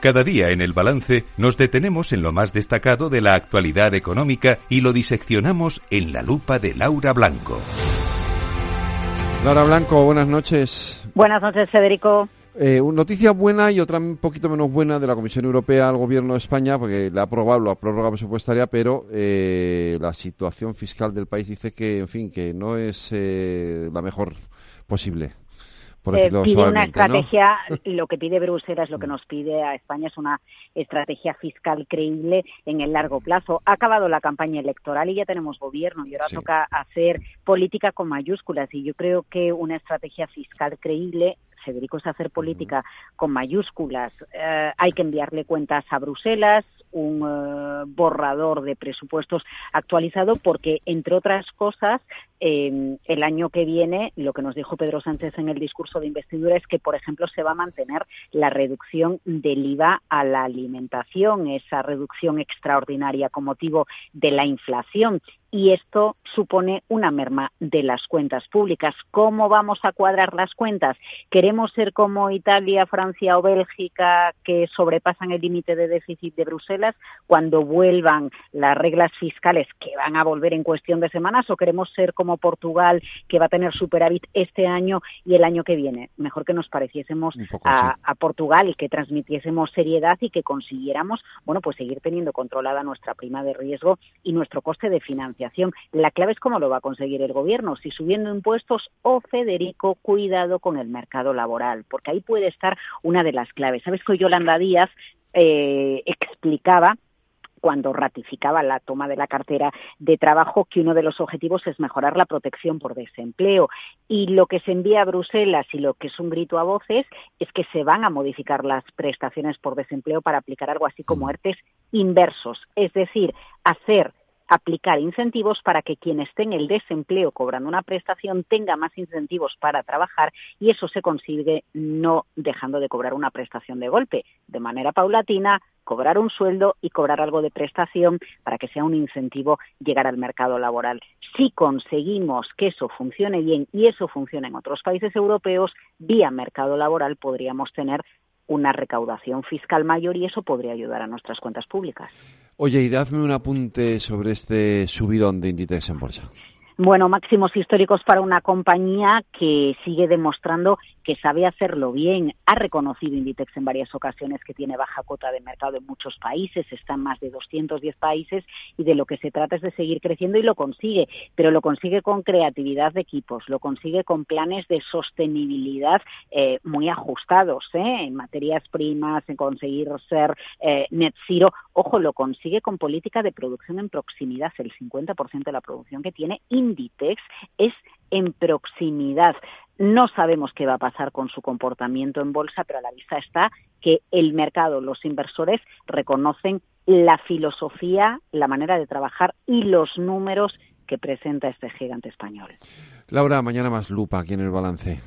Cada día en el balance nos detenemos en lo más destacado de la actualidad económica y lo diseccionamos en la lupa de Laura Blanco. Laura Blanco, buenas noches. Buenas noches, Federico. Eh, noticia buena y otra un poquito menos buena de la Comisión Europea al Gobierno de España, porque le ha aprobado la prórroga presupuestaria, pero eh, la situación fiscal del país dice que, en fin, que no es eh, la mejor posible. Por eh, pide una estrategia, lo que pide Bruselas, lo que nos pide a España es una estrategia fiscal creíble en el largo plazo. Ha acabado la campaña electoral y ya tenemos gobierno y ahora toca hacer política con mayúsculas y yo creo que una estrategia fiscal creíble Federico es hacer política con mayúsculas. Eh, hay que enviarle cuentas a Bruselas, un eh, borrador de presupuestos actualizado, porque, entre otras cosas, eh, el año que viene, lo que nos dijo Pedro Sánchez en el discurso de investidura es que, por ejemplo, se va a mantener la reducción del IVA a la alimentación, esa reducción extraordinaria con motivo de la inflación y esto supone una merma de las cuentas públicas. ¿Cómo vamos a cuadrar las cuentas? ¿Queremos ser como Italia, Francia o Bélgica que sobrepasan el límite de déficit de Bruselas cuando vuelvan las reglas fiscales que van a volver en cuestión de semanas o queremos ser como Portugal que va a tener superávit este año y el año que viene? Mejor que nos pareciésemos a, a, Portugal y que transmitiésemos seriedad y que consiguiéramos, bueno, pues seguir teniendo controlada nuestra prima de riesgo y nuestro coste de financiación la clave es cómo lo va a conseguir el gobierno, si subiendo impuestos o, Federico, cuidado con el mercado laboral, porque ahí puede estar una de las claves. Sabes que Yolanda Díaz eh, explicaba cuando ratificaba la toma de la cartera de trabajo que uno de los objetivos es mejorar la protección por desempleo. Y lo que se envía a Bruselas y lo que es un grito a voces es que se van a modificar las prestaciones por desempleo para aplicar algo así como mm. ERTES inversos, es decir, hacer aplicar incentivos para que quien esté en el desempleo cobrando una prestación tenga más incentivos para trabajar y eso se consigue no dejando de cobrar una prestación de golpe, de manera paulatina, cobrar un sueldo y cobrar algo de prestación para que sea un incentivo llegar al mercado laboral. Si conseguimos que eso funcione bien y eso funcione en otros países europeos, vía mercado laboral podríamos tener una recaudación fiscal mayor y eso podría ayudar a nuestras cuentas públicas. Oye, y dadme un apunte sobre este subidón de Inditex en bolsa. Bueno, máximos históricos para una compañía que sigue demostrando que sabe hacerlo bien. Ha reconocido Inditex en varias ocasiones que tiene baja cuota de mercado en muchos países, está en más de 210 países y de lo que se trata es de seguir creciendo y lo consigue, pero lo consigue con creatividad de equipos, lo consigue con planes de sostenibilidad eh, muy ajustados ¿eh? en materias primas, en conseguir ser eh, net zero. Ojo, lo consigue con política de producción en proximidad, el 50% de la producción que tiene Inditex es en proximidad. No sabemos qué va a pasar con su comportamiento en bolsa, pero a la vista está que el mercado, los inversores reconocen la filosofía, la manera de trabajar y los números que presenta este gigante español. Laura, mañana más lupa aquí en el balance.